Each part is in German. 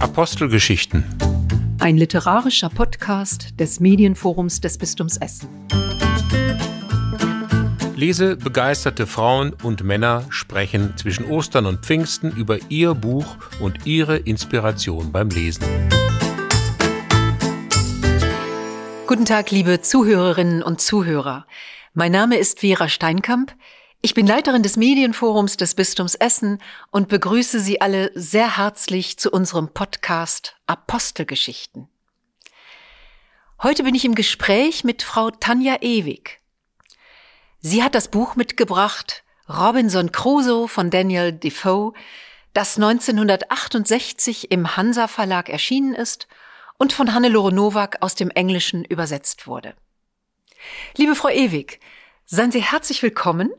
Apostelgeschichten. Ein literarischer Podcast des Medienforums des Bistums Essen. Lese begeisterte Frauen und Männer sprechen zwischen Ostern und Pfingsten über ihr Buch und ihre Inspiration beim Lesen. Guten Tag, liebe Zuhörerinnen und Zuhörer. Mein Name ist Vera Steinkamp. Ich bin Leiterin des Medienforums des Bistums Essen und begrüße Sie alle sehr herzlich zu unserem Podcast Apostelgeschichten. Heute bin ich im Gespräch mit Frau Tanja Ewig. Sie hat das Buch mitgebracht Robinson Crusoe von Daniel Defoe, das 1968 im Hansa Verlag erschienen ist und von Hannelore Nowak aus dem Englischen übersetzt wurde. Liebe Frau Ewig, seien Sie herzlich willkommen.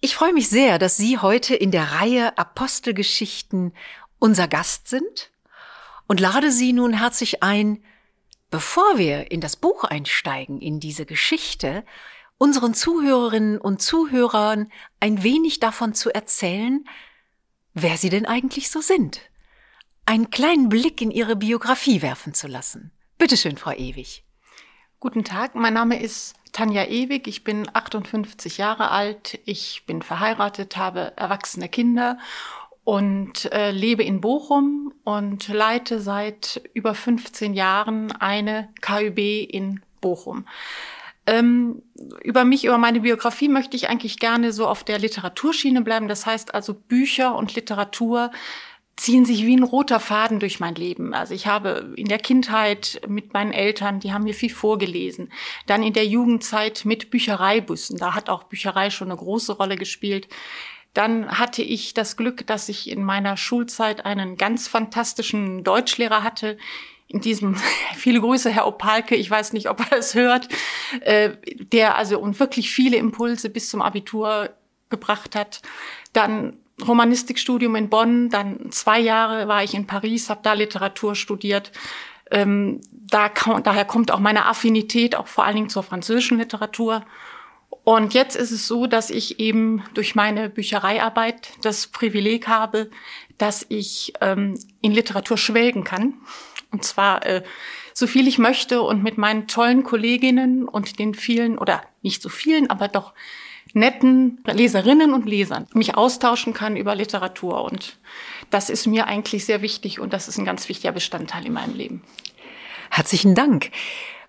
Ich freue mich sehr, dass Sie heute in der Reihe Apostelgeschichten unser Gast sind und lade Sie nun herzlich ein, bevor wir in das Buch einsteigen, in diese Geschichte, unseren Zuhörerinnen und Zuhörern ein wenig davon zu erzählen, wer Sie denn eigentlich so sind. Einen kleinen Blick in Ihre Biografie werfen zu lassen. Bitte schön, Frau Ewig. Guten Tag, mein Name ist Tanja Ewig, ich bin 58 Jahre alt, ich bin verheiratet, habe erwachsene Kinder und äh, lebe in Bochum und leite seit über 15 Jahren eine KÜB in Bochum. Ähm, über mich, über meine Biografie möchte ich eigentlich gerne so auf der Literaturschiene bleiben. Das heißt also Bücher und Literatur ziehen sich wie ein roter Faden durch mein Leben. Also ich habe in der Kindheit mit meinen Eltern, die haben mir viel vorgelesen. Dann in der Jugendzeit mit Büchereibussen. Da hat auch Bücherei schon eine große Rolle gespielt. Dann hatte ich das Glück, dass ich in meiner Schulzeit einen ganz fantastischen Deutschlehrer hatte. In diesem, viele Grüße, Herr Opalke, ich weiß nicht, ob er es hört, äh, der also und wirklich viele Impulse bis zum Abitur gebracht hat. Dann Romanistikstudium in Bonn, dann zwei Jahre war ich in Paris, habe da Literatur studiert. Ähm, da, daher kommt auch meine Affinität, auch vor allen Dingen zur französischen Literatur. Und jetzt ist es so, dass ich eben durch meine Büchereiarbeit das Privileg habe, dass ich ähm, in Literatur schwelgen kann. Und zwar äh, so viel ich möchte und mit meinen tollen Kolleginnen und den vielen, oder nicht so vielen, aber doch netten Leserinnen und Lesern mich austauschen kann über Literatur. Und das ist mir eigentlich sehr wichtig und das ist ein ganz wichtiger Bestandteil in meinem Leben. Herzlichen Dank.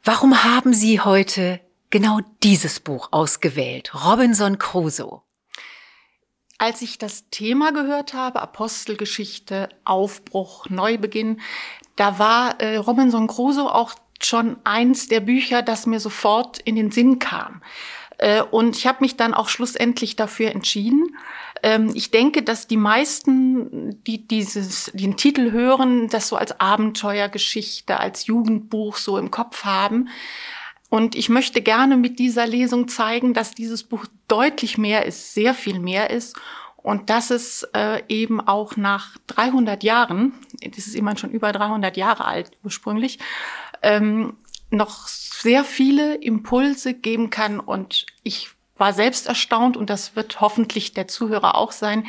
Warum haben Sie heute genau dieses Buch ausgewählt, Robinson Crusoe? Als ich das Thema gehört habe, Apostelgeschichte, Aufbruch, Neubeginn, da war äh, Robinson Crusoe auch schon eins der Bücher, das mir sofort in den Sinn kam. Äh, und ich habe mich dann auch schlussendlich dafür entschieden. Ähm, ich denke, dass die meisten, die dieses, den Titel hören, das so als Abenteuergeschichte, als Jugendbuch so im Kopf haben. Und ich möchte gerne mit dieser Lesung zeigen, dass dieses Buch deutlich mehr ist, sehr viel mehr ist und dass es äh, eben auch nach 300 Jahren, das ist immerhin schon über 300 Jahre alt ursprünglich, ähm, noch sehr viele Impulse geben kann. Und ich war selbst erstaunt, und das wird hoffentlich der Zuhörer auch sein,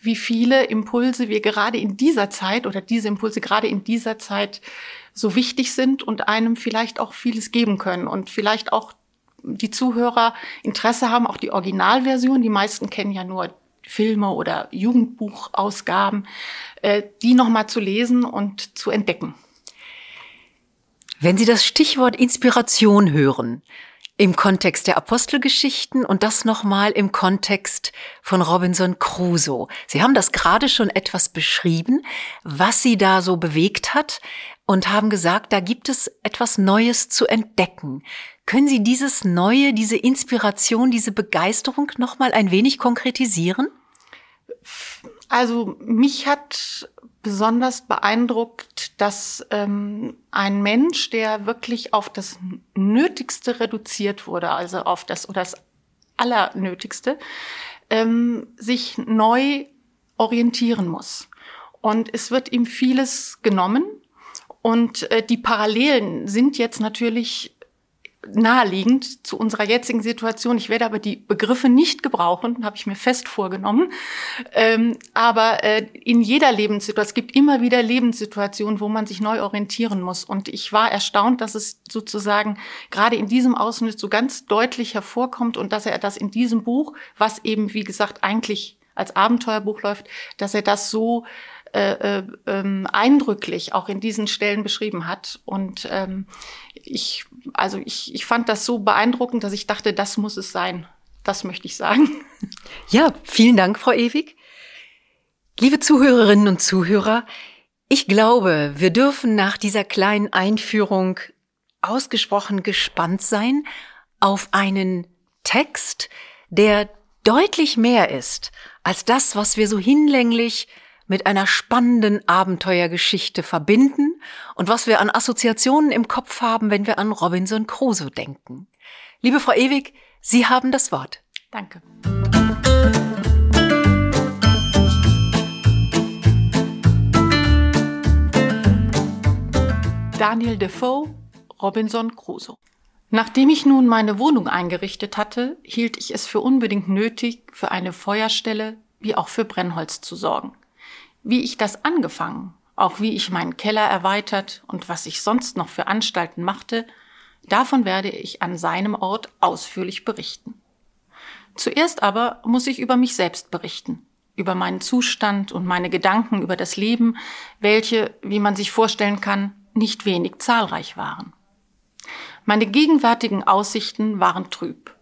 wie viele Impulse wir gerade in dieser Zeit oder diese Impulse gerade in dieser Zeit so wichtig sind und einem vielleicht auch vieles geben können und vielleicht auch die Zuhörer Interesse haben, auch die Originalversion. Die meisten kennen ja nur Filme oder Jugendbuchausgaben, äh, die nochmal zu lesen und zu entdecken. Wenn Sie das Stichwort Inspiration hören, im Kontext der Apostelgeschichten und das nochmal im Kontext von Robinson Crusoe. Sie haben das gerade schon etwas beschrieben, was Sie da so bewegt hat und haben gesagt, da gibt es etwas Neues zu entdecken. Können Sie dieses Neue, diese Inspiration, diese Begeisterung nochmal ein wenig konkretisieren? Also mich hat besonders beeindruckt, dass ähm, ein Mensch, der wirklich auf das Nötigste reduziert wurde, also auf das oder das Allernötigste, ähm, sich neu orientieren muss. Und es wird ihm vieles genommen. Und äh, die Parallelen sind jetzt natürlich naheliegend zu unserer jetzigen Situation. Ich werde aber die Begriffe nicht gebrauchen, habe ich mir fest vorgenommen. Ähm, aber äh, in jeder Lebenssituation, es gibt immer wieder Lebenssituationen, wo man sich neu orientieren muss. Und ich war erstaunt, dass es sozusagen gerade in diesem Ausschnitt so ganz deutlich hervorkommt und dass er das in diesem Buch, was eben, wie gesagt, eigentlich als Abenteuerbuch läuft, dass er das so äh, äh, ähm, eindrücklich auch in diesen Stellen beschrieben hat. Und ähm, ich, also ich, ich fand das so beeindruckend, dass ich dachte, das muss es sein. Das möchte ich sagen. Ja, vielen Dank, Frau Ewig. Liebe Zuhörerinnen und Zuhörer, ich glaube, wir dürfen nach dieser kleinen Einführung ausgesprochen gespannt sein auf einen Text, der deutlich mehr ist als das, was wir so hinlänglich mit einer spannenden Abenteuergeschichte verbinden und was wir an Assoziationen im Kopf haben, wenn wir an Robinson Crusoe denken. Liebe Frau Ewig, Sie haben das Wort. Danke. Daniel Defoe, Robinson Crusoe. Nachdem ich nun meine Wohnung eingerichtet hatte, hielt ich es für unbedingt nötig, für eine Feuerstelle wie auch für Brennholz zu sorgen. Wie ich das angefangen, auch wie ich meinen Keller erweitert und was ich sonst noch für Anstalten machte, davon werde ich an seinem Ort ausführlich berichten. Zuerst aber muss ich über mich selbst berichten, über meinen Zustand und meine Gedanken über das Leben, welche, wie man sich vorstellen kann, nicht wenig zahlreich waren. Meine gegenwärtigen Aussichten waren trüb.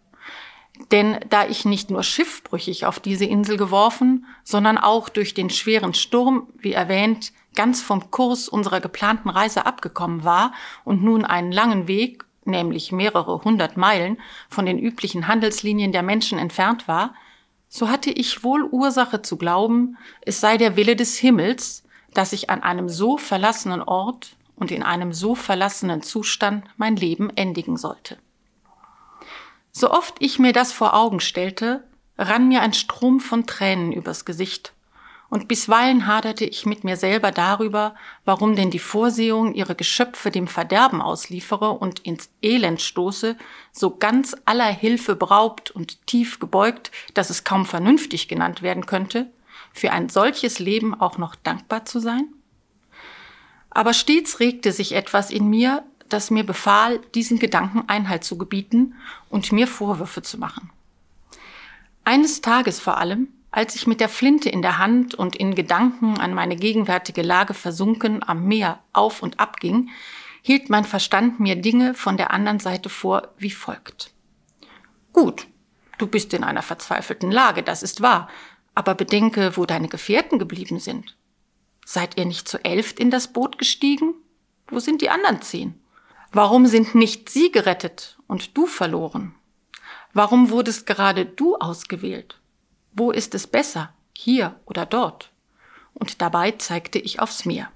Denn da ich nicht nur schiffbrüchig auf diese Insel geworfen, sondern auch durch den schweren Sturm, wie erwähnt, ganz vom Kurs unserer geplanten Reise abgekommen war und nun einen langen Weg, nämlich mehrere hundert Meilen, von den üblichen Handelslinien der Menschen entfernt war, so hatte ich wohl Ursache zu glauben, es sei der Wille des Himmels, dass ich an einem so verlassenen Ort und in einem so verlassenen Zustand mein Leben endigen sollte. So oft ich mir das vor Augen stellte, rann mir ein Strom von Tränen übers Gesicht, und bisweilen haderte ich mit mir selber darüber, warum denn die Vorsehung ihre Geschöpfe dem Verderben ausliefere und ins Elend stoße, so ganz aller Hilfe beraubt und tief gebeugt, dass es kaum vernünftig genannt werden könnte, für ein solches Leben auch noch dankbar zu sein? Aber stets regte sich etwas in mir, das mir befahl, diesen Gedanken Einhalt zu gebieten und mir Vorwürfe zu machen. Eines Tages vor allem, als ich mit der Flinte in der Hand und in Gedanken an meine gegenwärtige Lage versunken am Meer auf und ab ging, hielt mein Verstand mir Dinge von der anderen Seite vor wie folgt. Gut, du bist in einer verzweifelten Lage, das ist wahr, aber bedenke, wo deine Gefährten geblieben sind. Seid ihr nicht zu elft in das Boot gestiegen? Wo sind die anderen zehn? Warum sind nicht sie gerettet und du verloren? Warum wurdest gerade du ausgewählt? Wo ist es besser, hier oder dort? Und dabei zeigte ich aufs Meer.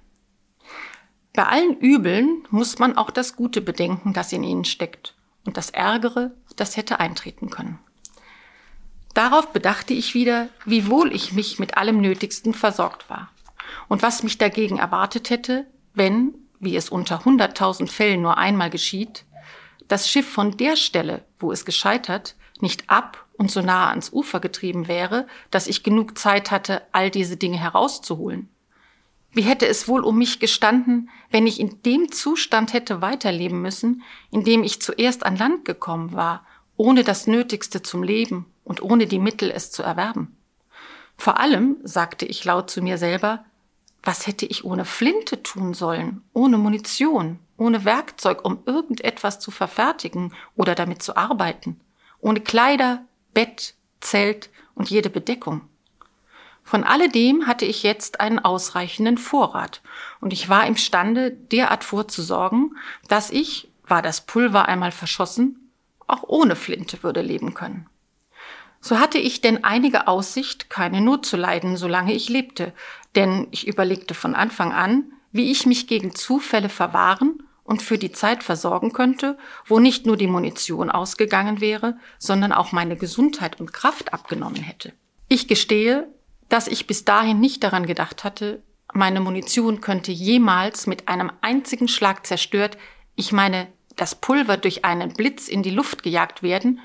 Bei allen Übeln muss man auch das Gute bedenken, das in ihnen steckt, und das Ärgere, das hätte eintreten können. Darauf bedachte ich wieder, wie wohl ich mich mit allem Nötigsten versorgt war und was mich dagegen erwartet hätte, wenn, wie es unter hunderttausend Fällen nur einmal geschieht, das Schiff von der Stelle, wo es gescheitert, nicht ab und so nahe ans Ufer getrieben wäre, dass ich genug Zeit hatte, all diese Dinge herauszuholen. Wie hätte es wohl um mich gestanden, wenn ich in dem Zustand hätte weiterleben müssen, in dem ich zuerst an Land gekommen war, ohne das Nötigste zum Leben und ohne die Mittel, es zu erwerben? Vor allem, sagte ich laut zu mir selber, was hätte ich ohne Flinte tun sollen, ohne Munition, ohne Werkzeug, um irgendetwas zu verfertigen oder damit zu arbeiten, ohne Kleider, Bett, Zelt und jede Bedeckung. Von alledem hatte ich jetzt einen ausreichenden Vorrat, und ich war imstande, derart vorzusorgen, dass ich, war das Pulver einmal verschossen, auch ohne Flinte würde leben können. So hatte ich denn einige Aussicht, keine Not zu leiden, solange ich lebte, denn ich überlegte von Anfang an, wie ich mich gegen Zufälle verwahren und für die Zeit versorgen könnte, wo nicht nur die Munition ausgegangen wäre, sondern auch meine Gesundheit und Kraft abgenommen hätte. Ich gestehe, dass ich bis dahin nicht daran gedacht hatte, meine Munition könnte jemals mit einem einzigen Schlag zerstört, ich meine das Pulver durch einen Blitz in die Luft gejagt werden,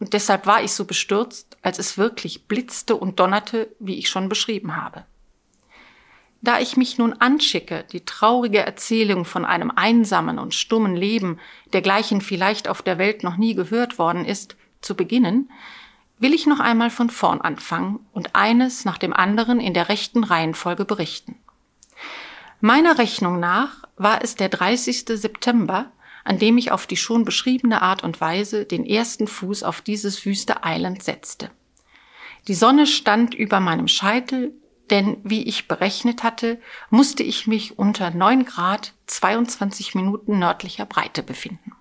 und deshalb war ich so bestürzt, als es wirklich blitzte und donnerte, wie ich schon beschrieben habe. Da ich mich nun anschicke, die traurige Erzählung von einem einsamen und stummen Leben, dergleichen vielleicht auf der Welt noch nie gehört worden ist, zu beginnen, will ich noch einmal von vorn anfangen und eines nach dem anderen in der rechten Reihenfolge berichten. Meiner Rechnung nach war es der 30. September, an dem ich auf die schon beschriebene Art und Weise den ersten Fuß auf dieses wüste Island setzte. Die Sonne stand über meinem Scheitel, denn wie ich berechnet hatte, musste ich mich unter 9 Grad 22 Minuten nördlicher Breite befinden.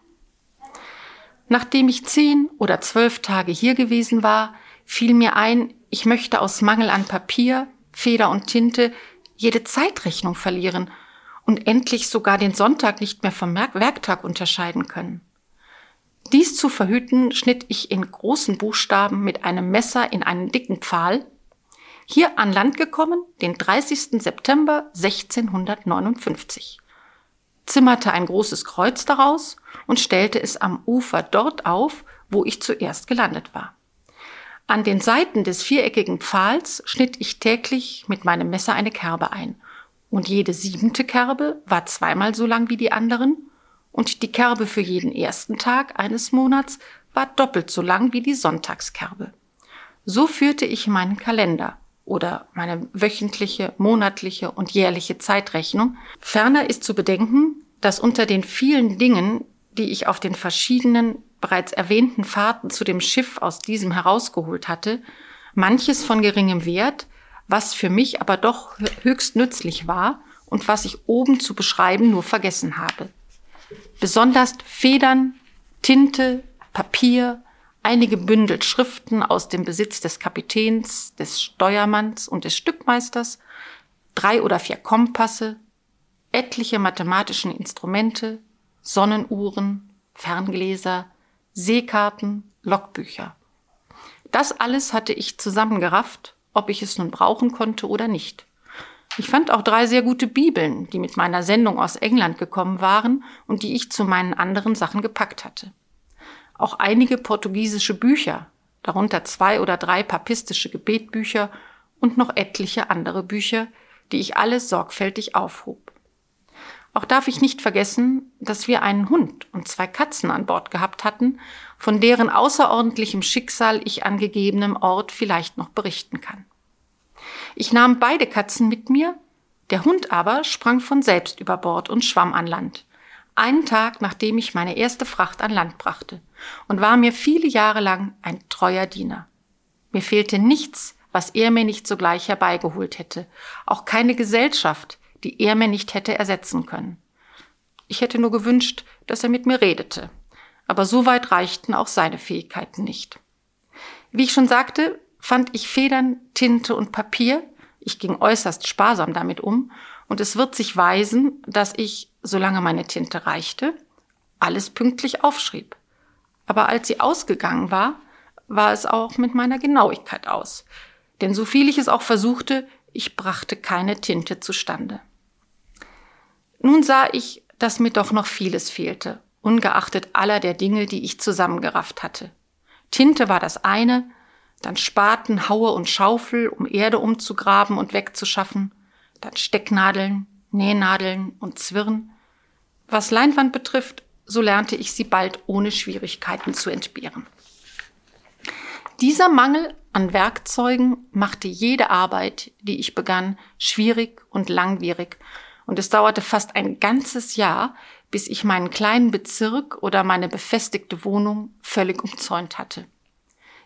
Nachdem ich zehn oder zwölf Tage hier gewesen war, fiel mir ein, ich möchte aus Mangel an Papier, Feder und Tinte jede Zeitrechnung verlieren und endlich sogar den Sonntag nicht mehr vom Werktag unterscheiden können. Dies zu verhüten, schnitt ich in großen Buchstaben mit einem Messer in einen dicken Pfahl, hier an Land gekommen, den 30. September 1659 zimmerte ein großes Kreuz daraus und stellte es am Ufer dort auf, wo ich zuerst gelandet war. An den Seiten des viereckigen Pfahls schnitt ich täglich mit meinem Messer eine Kerbe ein, und jede siebente Kerbe war zweimal so lang wie die anderen, und die Kerbe für jeden ersten Tag eines Monats war doppelt so lang wie die Sonntagskerbe. So führte ich meinen Kalender oder meine wöchentliche, monatliche und jährliche Zeitrechnung. Ferner ist zu bedenken, dass unter den vielen Dingen, die ich auf den verschiedenen bereits erwähnten Fahrten zu dem Schiff aus diesem herausgeholt hatte, manches von geringem Wert, was für mich aber doch höchst nützlich war und was ich oben zu beschreiben nur vergessen habe. Besonders Federn, Tinte, Papier, einige Bündel Schriften aus dem Besitz des Kapitäns, des Steuermanns und des Stückmeisters, drei oder vier Kompasse, etliche mathematischen Instrumente, Sonnenuhren, Ferngläser, Seekarten, Logbücher. Das alles hatte ich zusammengerafft, ob ich es nun brauchen konnte oder nicht. Ich fand auch drei sehr gute Bibeln, die mit meiner Sendung aus England gekommen waren und die ich zu meinen anderen Sachen gepackt hatte. Auch einige portugiesische Bücher, darunter zwei oder drei papistische Gebetbücher und noch etliche andere Bücher, die ich alles sorgfältig aufhob. Auch darf ich nicht vergessen, dass wir einen Hund und zwei Katzen an Bord gehabt hatten, von deren außerordentlichem Schicksal ich an gegebenem Ort vielleicht noch berichten kann. Ich nahm beide Katzen mit mir, der Hund aber sprang von selbst über Bord und schwamm an Land, einen Tag nachdem ich meine erste Fracht an Land brachte, und war mir viele Jahre lang ein treuer Diener. Mir fehlte nichts, was er mir nicht sogleich herbeigeholt hätte, auch keine Gesellschaft, die er mir nicht hätte ersetzen können. Ich hätte nur gewünscht, dass er mit mir redete, aber so weit reichten auch seine Fähigkeiten nicht. Wie ich schon sagte, fand ich Federn, Tinte und Papier, ich ging äußerst sparsam damit um, und es wird sich weisen, dass ich, solange meine Tinte reichte, alles pünktlich aufschrieb. Aber als sie ausgegangen war, war es auch mit meiner Genauigkeit aus. Denn so viel ich es auch versuchte, ich brachte keine Tinte zustande. Nun sah ich, dass mir doch noch vieles fehlte, ungeachtet aller der Dinge, die ich zusammengerafft hatte. Tinte war das eine, dann Spaten, Haue und Schaufel, um Erde umzugraben und wegzuschaffen, dann Stecknadeln, Nähnadeln und Zwirn. Was Leinwand betrifft, so lernte ich sie bald ohne Schwierigkeiten zu entbehren. Dieser Mangel an Werkzeugen machte jede Arbeit, die ich begann, schwierig und langwierig und es dauerte fast ein ganzes Jahr, bis ich meinen kleinen Bezirk oder meine befestigte Wohnung völlig umzäunt hatte.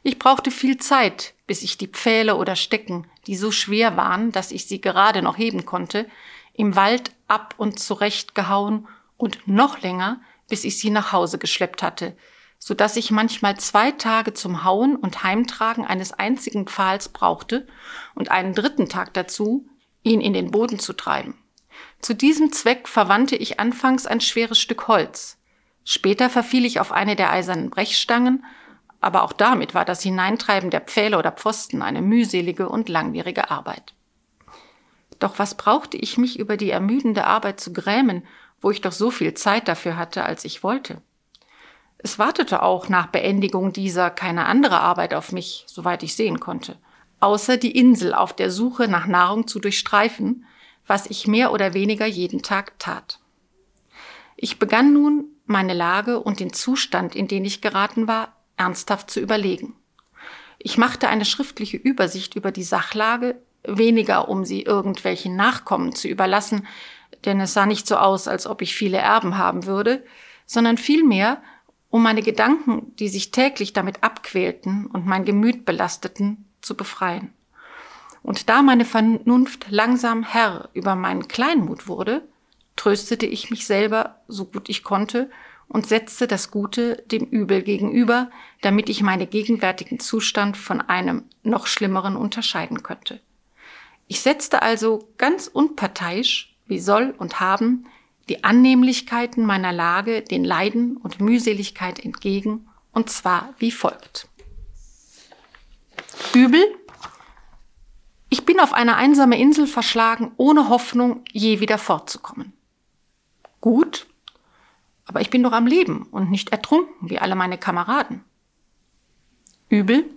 Ich brauchte viel Zeit, bis ich die Pfähle oder Stecken, die so schwer waren, dass ich sie gerade noch heben konnte, im Wald ab und zurecht gehauen und noch länger, bis ich sie nach Hause geschleppt hatte, so dass ich manchmal zwei Tage zum Hauen und Heimtragen eines einzigen Pfahls brauchte und einen dritten Tag dazu, ihn in den Boden zu treiben. Zu diesem Zweck verwandte ich anfangs ein schweres Stück Holz. Später verfiel ich auf eine der eisernen Brechstangen, aber auch damit war das Hineintreiben der Pfähle oder Pfosten eine mühselige und langwierige Arbeit. Doch was brauchte ich mich über die ermüdende Arbeit zu grämen, wo ich doch so viel Zeit dafür hatte, als ich wollte. Es wartete auch nach Beendigung dieser keine andere Arbeit auf mich, soweit ich sehen konnte, außer die Insel auf der Suche nach Nahrung zu durchstreifen, was ich mehr oder weniger jeden Tag tat. Ich begann nun, meine Lage und den Zustand, in den ich geraten war, ernsthaft zu überlegen. Ich machte eine schriftliche Übersicht über die Sachlage, weniger um sie irgendwelchen Nachkommen zu überlassen, denn es sah nicht so aus, als ob ich viele Erben haben würde, sondern vielmehr, um meine Gedanken, die sich täglich damit abquälten und mein Gemüt belasteten, zu befreien. Und da meine Vernunft langsam Herr über meinen Kleinmut wurde, tröstete ich mich selber, so gut ich konnte, und setzte das Gute dem Übel gegenüber, damit ich meinen gegenwärtigen Zustand von einem noch schlimmeren unterscheiden könnte. Ich setzte also ganz unparteiisch, wie soll und haben, die Annehmlichkeiten meiner Lage den Leiden und Mühseligkeit entgegen, und zwar wie folgt. Übel. Ich bin auf eine einsame Insel verschlagen, ohne Hoffnung, je wieder fortzukommen. Gut, aber ich bin doch am Leben und nicht ertrunken wie alle meine Kameraden. Übel.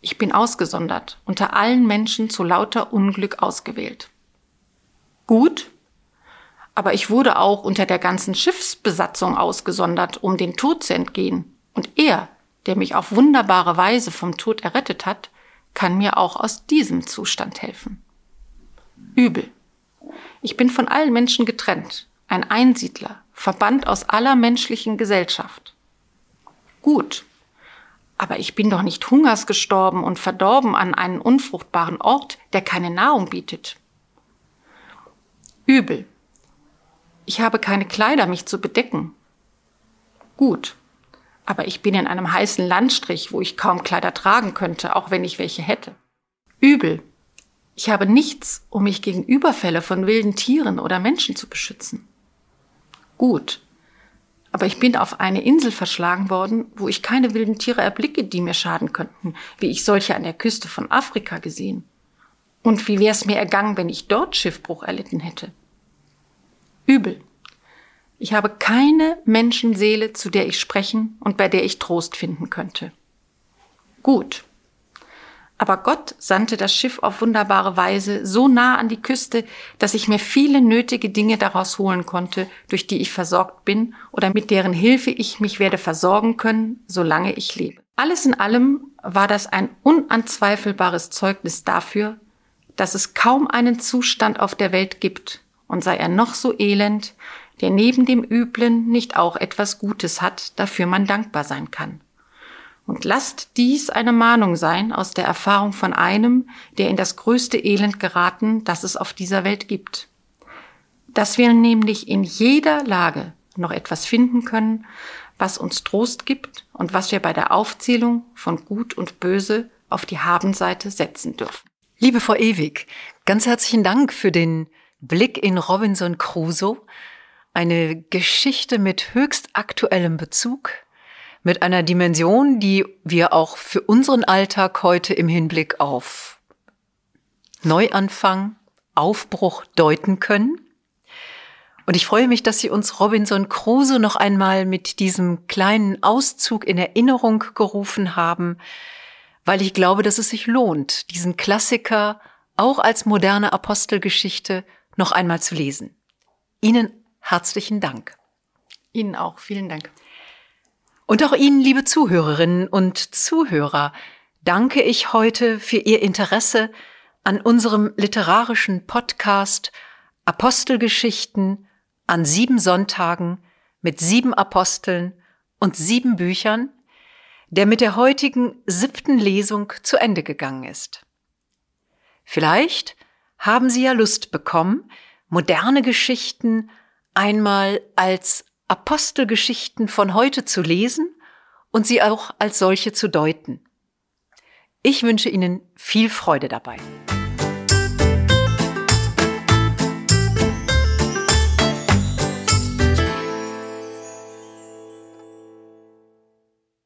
Ich bin ausgesondert, unter allen Menschen zu lauter Unglück ausgewählt. Gut, aber ich wurde auch unter der ganzen Schiffsbesatzung ausgesondert, um den Tod zu entgehen. Und er, der mich auf wunderbare Weise vom Tod errettet hat, kann mir auch aus diesem Zustand helfen. Übel. Ich bin von allen Menschen getrennt, ein Einsiedler, verbannt aus aller menschlichen Gesellschaft. Gut, aber ich bin doch nicht hungers gestorben und verdorben an einen unfruchtbaren Ort, der keine Nahrung bietet. Übel. Ich habe keine Kleider, mich zu bedecken. Gut, aber ich bin in einem heißen Landstrich, wo ich kaum Kleider tragen könnte, auch wenn ich welche hätte. Übel. Ich habe nichts, um mich gegen Überfälle von wilden Tieren oder Menschen zu beschützen. Gut, aber ich bin auf eine Insel verschlagen worden, wo ich keine wilden Tiere erblicke, die mir schaden könnten, wie ich solche an der Küste von Afrika gesehen. Und wie wär's mir ergangen, wenn ich dort Schiffbruch erlitten hätte? Übel. Ich habe keine Menschenseele, zu der ich sprechen und bei der ich Trost finden könnte. Gut. Aber Gott sandte das Schiff auf wunderbare Weise so nah an die Küste, dass ich mir viele nötige Dinge daraus holen konnte, durch die ich versorgt bin oder mit deren Hilfe ich mich werde versorgen können, solange ich lebe. Alles in allem war das ein unanzweifelbares Zeugnis dafür, dass es kaum einen Zustand auf der Welt gibt, und sei er noch so elend, der neben dem Üblen nicht auch etwas Gutes hat, dafür man dankbar sein kann. Und lasst dies eine Mahnung sein aus der Erfahrung von einem, der in das größte Elend geraten, das es auf dieser Welt gibt. Dass wir nämlich in jeder Lage noch etwas finden können, was uns Trost gibt und was wir bei der Aufzählung von Gut und Böse auf die Habenseite setzen dürfen. Liebe Frau Ewig, ganz herzlichen Dank für den Blick in Robinson Crusoe, eine Geschichte mit höchst aktuellem Bezug, mit einer Dimension, die wir auch für unseren Alltag heute im Hinblick auf Neuanfang, Aufbruch deuten können. Und ich freue mich, dass Sie uns Robinson Crusoe noch einmal mit diesem kleinen Auszug in Erinnerung gerufen haben, weil ich glaube, dass es sich lohnt, diesen Klassiker auch als moderne Apostelgeschichte noch einmal zu lesen. Ihnen herzlichen Dank. Ihnen auch, vielen Dank. Und auch Ihnen, liebe Zuhörerinnen und Zuhörer, danke ich heute für Ihr Interesse an unserem literarischen Podcast Apostelgeschichten an sieben Sonntagen mit sieben Aposteln und sieben Büchern, der mit der heutigen siebten Lesung zu Ende gegangen ist. Vielleicht haben Sie ja Lust bekommen, moderne Geschichten einmal als Apostelgeschichten von heute zu lesen und sie auch als solche zu deuten. Ich wünsche Ihnen viel Freude dabei.